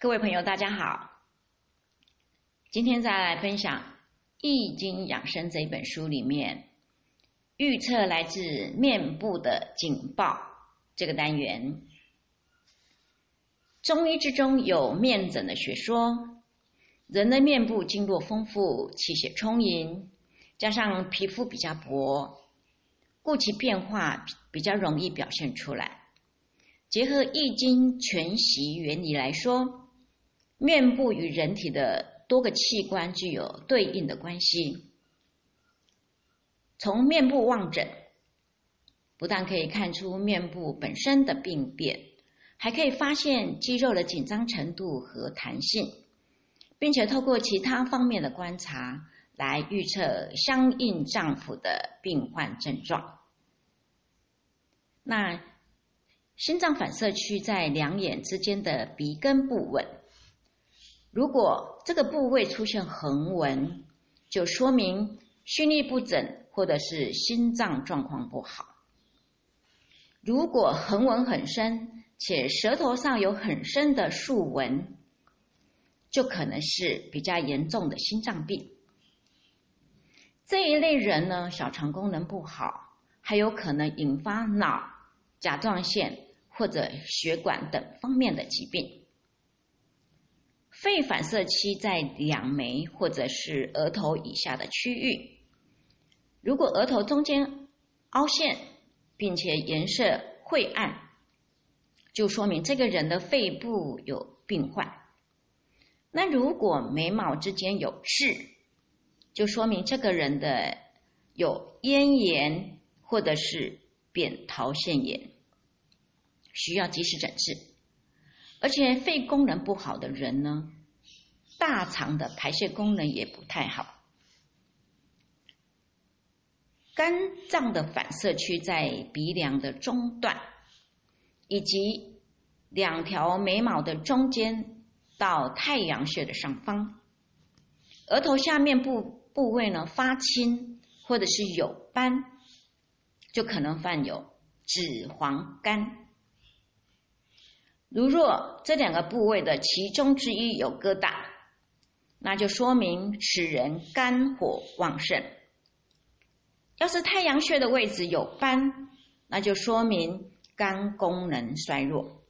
各位朋友，大家好。今天再来分享《易经养生》这一本书里面预测来自面部的警报这个单元。中医之中有面诊的学说，人的面部经络丰富，气血充盈，加上皮肤比较薄，故其变化比较容易表现出来。结合《易经》全息原理来说，面部与人体的多个器官具有对应的关系。从面部望诊，不但可以看出面部本身的病变，还可以发现肌肉的紧张程度和弹性，并且透过其他方面的观察来预测相应脏腑的病患症状。那心脏反射区在两眼之间的鼻根部位，如果这个部位出现横纹，就说明心力不整或者是心脏状况不好。如果横纹很深，且舌头上有很深的竖纹，就可能是比较严重的心脏病。这一类人呢，小肠功能不好，还有可能引发脑、甲状腺。或者血管等方面的疾病，肺反射期在两眉或者是额头以下的区域。如果额头中间凹陷，并且颜色晦暗，就说明这个人的肺部有病患。那如果眉毛之间有痣，就说明这个人的有咽炎或者是扁桃腺炎。需要及时诊治，而且肺功能不好的人呢，大肠的排泄功能也不太好。肝脏的反射区在鼻梁的中段，以及两条眉毛的中间到太阳穴的上方。额头下面部部位呢发青或者是有斑，就可能患有脂肪肝。如若这两个部位的其中之一有疙瘩，那就说明此人肝火旺盛；要是太阳穴的位置有斑，那就说明肝功能衰弱。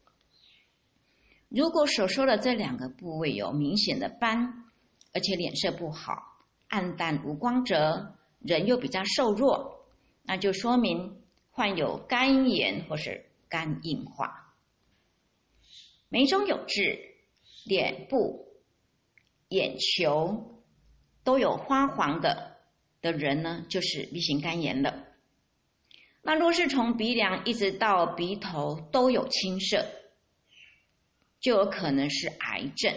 如果所说的这两个部位有明显的斑，而且脸色不好、暗淡无光泽，人又比较瘦弱，那就说明患有肝炎或是肝硬化。眉中有痣，脸部、眼球都有花黄的的人呢，就是 B 型肝炎了。那若是从鼻梁一直到鼻头都有青色，就有可能是癌症。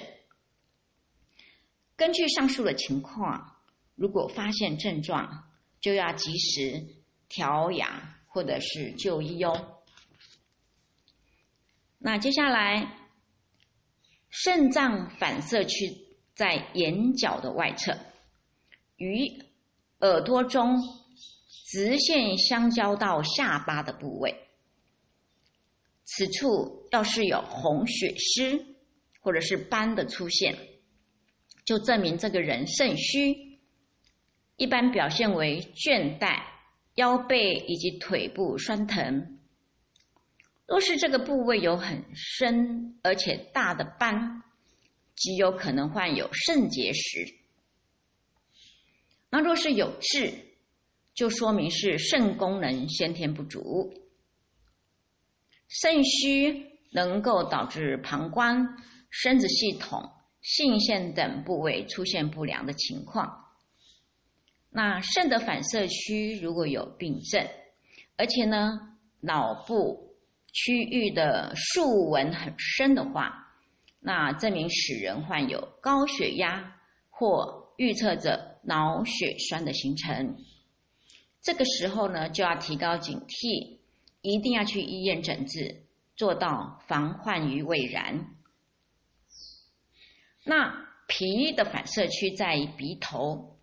根据上述的情况，如果发现症状，就要及时调养或者是就医哦。那接下来。肾脏反射区在眼角的外侧，与耳朵中直线相交到下巴的部位。此处要是有红血丝或者是斑的出现，就证明这个人肾虚，一般表现为倦怠、腰背以及腿部酸疼。若是这个部位有很深而且大的斑，极有可能患有肾结石。那若是有痣，就说明是肾功能先天不足。肾虚能够导致膀胱、生殖系统、性腺等部位出现不良的情况。那肾的反射区如果有病症，而且呢，脑部。区域的竖纹很深的话，那证明使人患有高血压或预测着脑血栓的形成。这个时候呢，就要提高警惕，一定要去医院诊治，做到防患于未然。那脾的反射区在鼻头，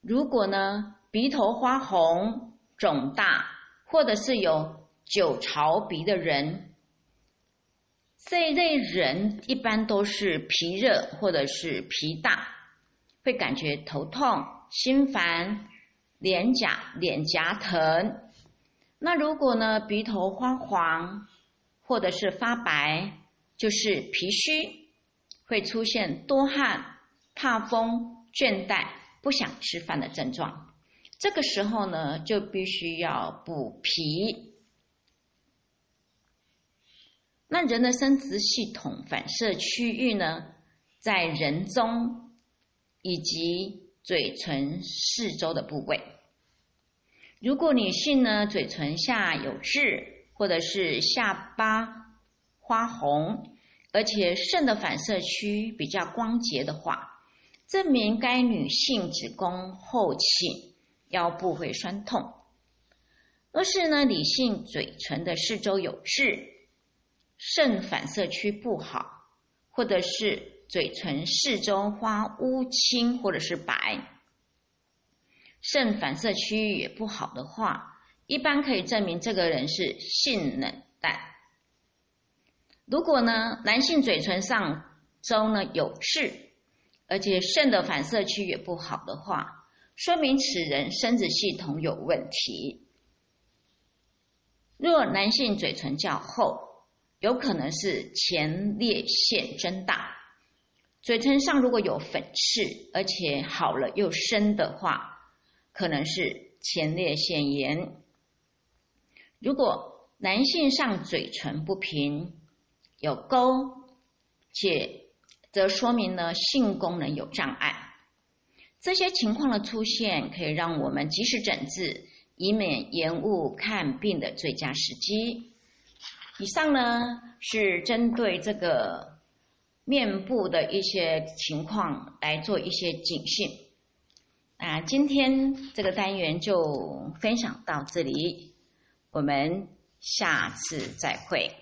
如果呢鼻头花红、肿大，或者是有。久潮鼻的人，这一类人一般都是脾热或者是脾大，会感觉头痛、心烦、脸颊脸颊疼。那如果呢，鼻头发黄或者是发白，就是脾虚，会出现多汗、怕风、倦怠、不想吃饭的症状。这个时候呢，就必须要补脾。那人的生殖系统反射区域呢，在人中以及嘴唇四周的部位。如果女性呢，嘴唇下有痣，或者是下巴花红，而且肾的反射区比较光洁的话，证明该女性子宫后倾，腰部会酸痛。若是呢，女性嘴唇的四周有痣，肾反射区不好，或者是嘴唇四周发乌青或者是白，肾反射区域也不好的话，一般可以证明这个人是性冷淡。如果呢，男性嘴唇上周呢有痣，而且肾的反射区也不好的话，说明此人生殖系统有问题。若男性嘴唇较厚，有可能是前列腺增大，嘴唇上如果有粉刺，而且好了又深的话，可能是前列腺炎。如果男性上嘴唇不平，有沟，且则说明呢性功能有障碍。这些情况的出现，可以让我们及时诊治，以免延误看病的最佳时机。以上呢是针对这个面部的一些情况来做一些警讯啊。今天这个单元就分享到这里，我们下次再会。